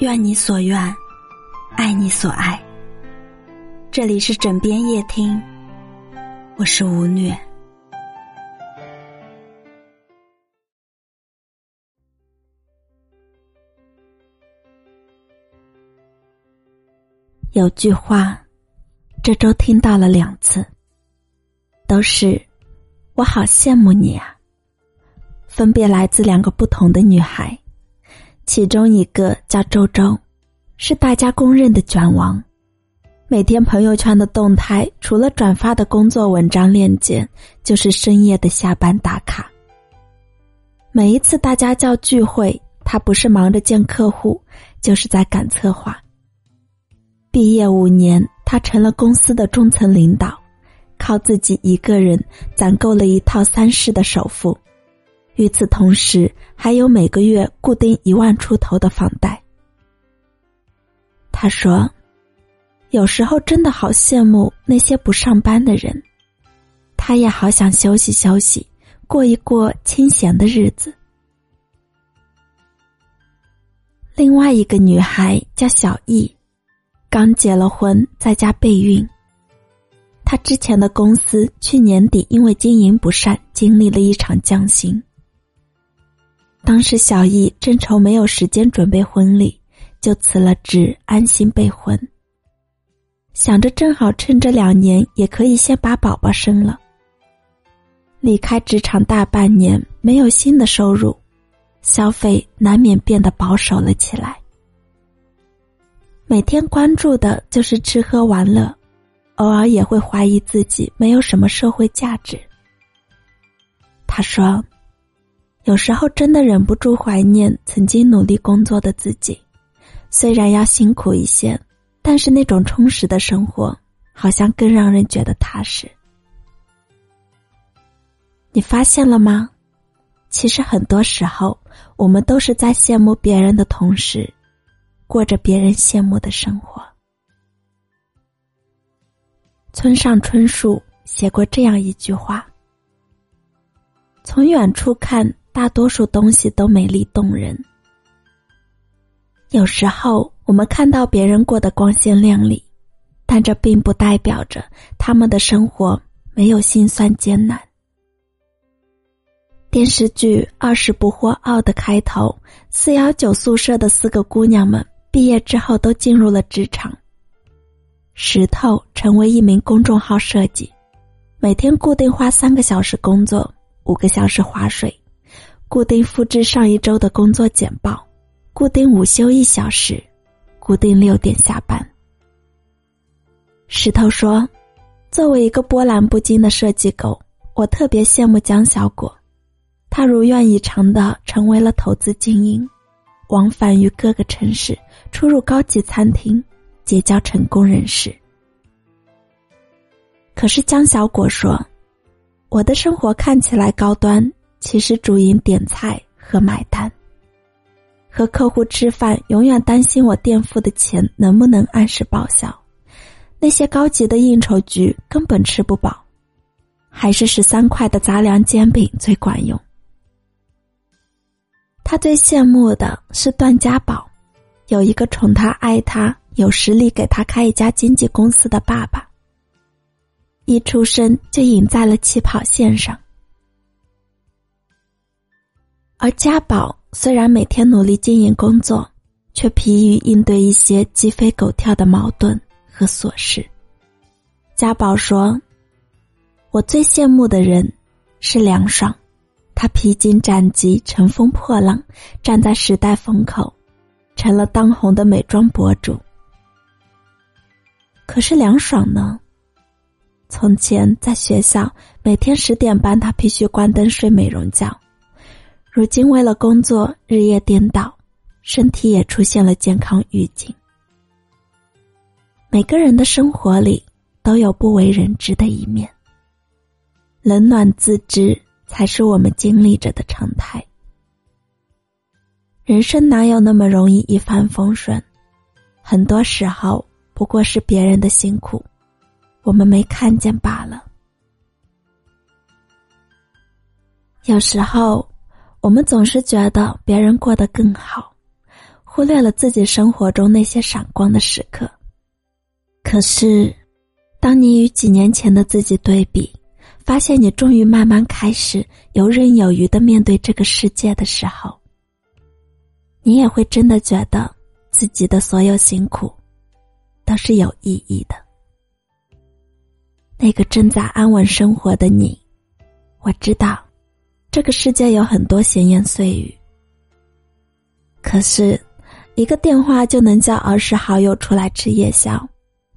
愿你所愿，爱你所爱。这里是枕边夜听，我是吴虐。有句话，这周听到了两次，都是我好羡慕你啊。分别来自两个不同的女孩，其中一个叫周周，是大家公认的卷王，每天朋友圈的动态除了转发的工作文章链接，就是深夜的下班打卡。每一次大家叫聚会，他不是忙着见客户，就是在赶策划。毕业五年，他成了公司的中层领导，靠自己一个人攒够了一套三室的首付。与此同时，还有每个月固定一万出头的房贷。他说：“有时候真的好羡慕那些不上班的人，他也好想休息休息，过一过清闲的日子。”另外一个女孩叫小易，刚结了婚，在家备孕。她之前的公司去年底因为经营不善，经历了一场降薪。当时小易正愁没有时间准备婚礼，就辞了职，安心备婚。想着正好趁这两年，也可以先把宝宝生了。离开职场大半年，没有新的收入，消费难免变得保守了起来。每天关注的就是吃喝玩乐，偶尔也会怀疑自己没有什么社会价值。他说。有时候真的忍不住怀念曾经努力工作的自己，虽然要辛苦一些，但是那种充实的生活好像更让人觉得踏实。你发现了吗？其实很多时候，我们都是在羡慕别人的同时，过着别人羡慕的生活。村上春树写过这样一句话：“从远处看。”大多数东西都美丽动人。有时候我们看到别人过得光鲜亮丽，但这并不代表着他们的生活没有辛酸艰难。电视剧《二十不惑二》的开头，四幺九宿舍的四个姑娘们毕业之后都进入了职场。石头成为一名公众号设计，每天固定花三个小时工作，五个小时划水。固定复制上一周的工作简报，固定午休一小时，固定六点下班。石头说：“作为一个波澜不惊的设计狗，我特别羡慕江小果，他如愿以偿的成为了投资精英，往返于各个城市，出入高级餐厅，结交成功人士。可是江小果说，我的生活看起来高端。”其实主营点菜和买单，和客户吃饭永远担心我垫付的钱能不能按时报销，那些高级的应酬局根本吃不饱，还是十三块的杂粮煎饼最管用。他最羡慕的是段家宝，有一个宠他爱他、有实力给他开一家经纪公司的爸爸，一出生就赢在了起跑线上。而家宝虽然每天努力经营工作，却疲于应对一些鸡飞狗跳的矛盾和琐事。家宝说：“我最羡慕的人是梁爽，他披荆斩棘、乘风破浪，站在时代风口，成了当红的美妆博主。可是梁爽呢？从前在学校，每天十点半，他必须关灯睡美容觉。”如今为了工作日夜颠倒，身体也出现了健康预警。每个人的生活里都有不为人知的一面，冷暖自知才是我们经历着的常态。人生哪有那么容易一帆风顺？很多时候不过是别人的辛苦，我们没看见罢了。有时候。我们总是觉得别人过得更好，忽略了自己生活中那些闪光的时刻。可是，当你与几年前的自己对比，发现你终于慢慢开始游刃有余的面对这个世界的时候，你也会真的觉得自己的所有辛苦都是有意义的。那个正在安稳生活的你，我知道，这个世界有很多闲言碎语，可是，一个电话就能叫儿时好友出来吃夜宵。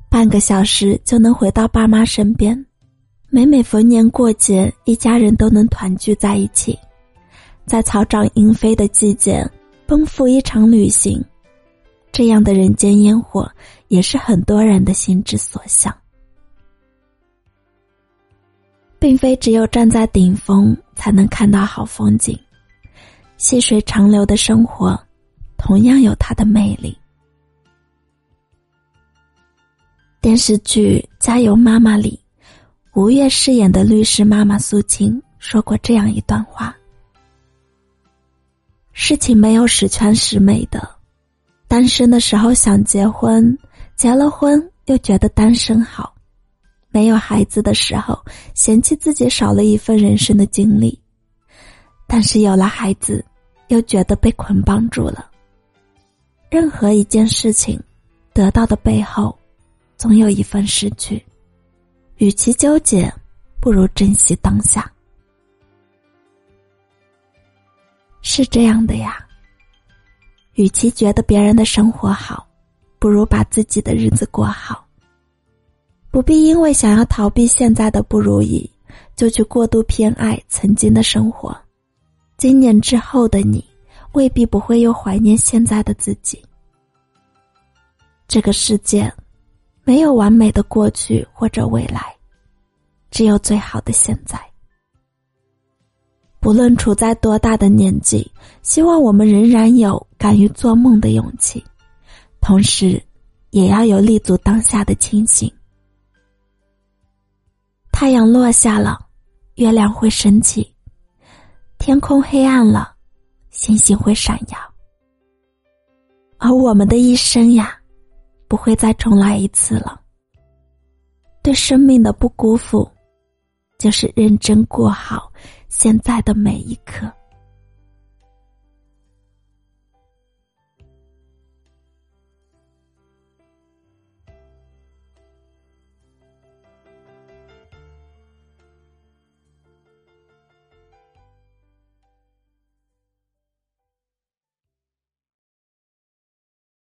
半个小时就能回到爸妈身边，每每逢年过节，一家人都能团聚在一起，在草长莺飞的季节奔赴一场旅行，这样的人间烟火也是很多人的心之所向。并非只有站在顶峰才能看到好风景，细水长流的生活，同样有它的魅力。电视剧《加油妈妈》里，吴越饰演的律师妈妈苏青说过这样一段话：“事情没有十全十美的，单身的时候想结婚，结了婚又觉得单身好；没有孩子的时候，嫌弃自己少了一份人生的经历；但是有了孩子，又觉得被捆绑住了。任何一件事情，得到的背后。”总有一份失去，与其纠结，不如珍惜当下。是这样的呀。与其觉得别人的生活好，不如把自己的日子过好。不必因为想要逃避现在的不如意，就去过度偏爱曾经的生活。今年之后的你，未必不会又怀念现在的自己。这个世界。没有完美的过去或者未来，只有最好的现在。不论处在多大的年纪，希望我们仍然有敢于做梦的勇气，同时，也要有立足当下的清醒。太阳落下了，月亮会升起；天空黑暗了，星星会闪耀。而我们的一生呀。不会再重来一次了。对生命的不辜负，就是认真过好现在的每一刻。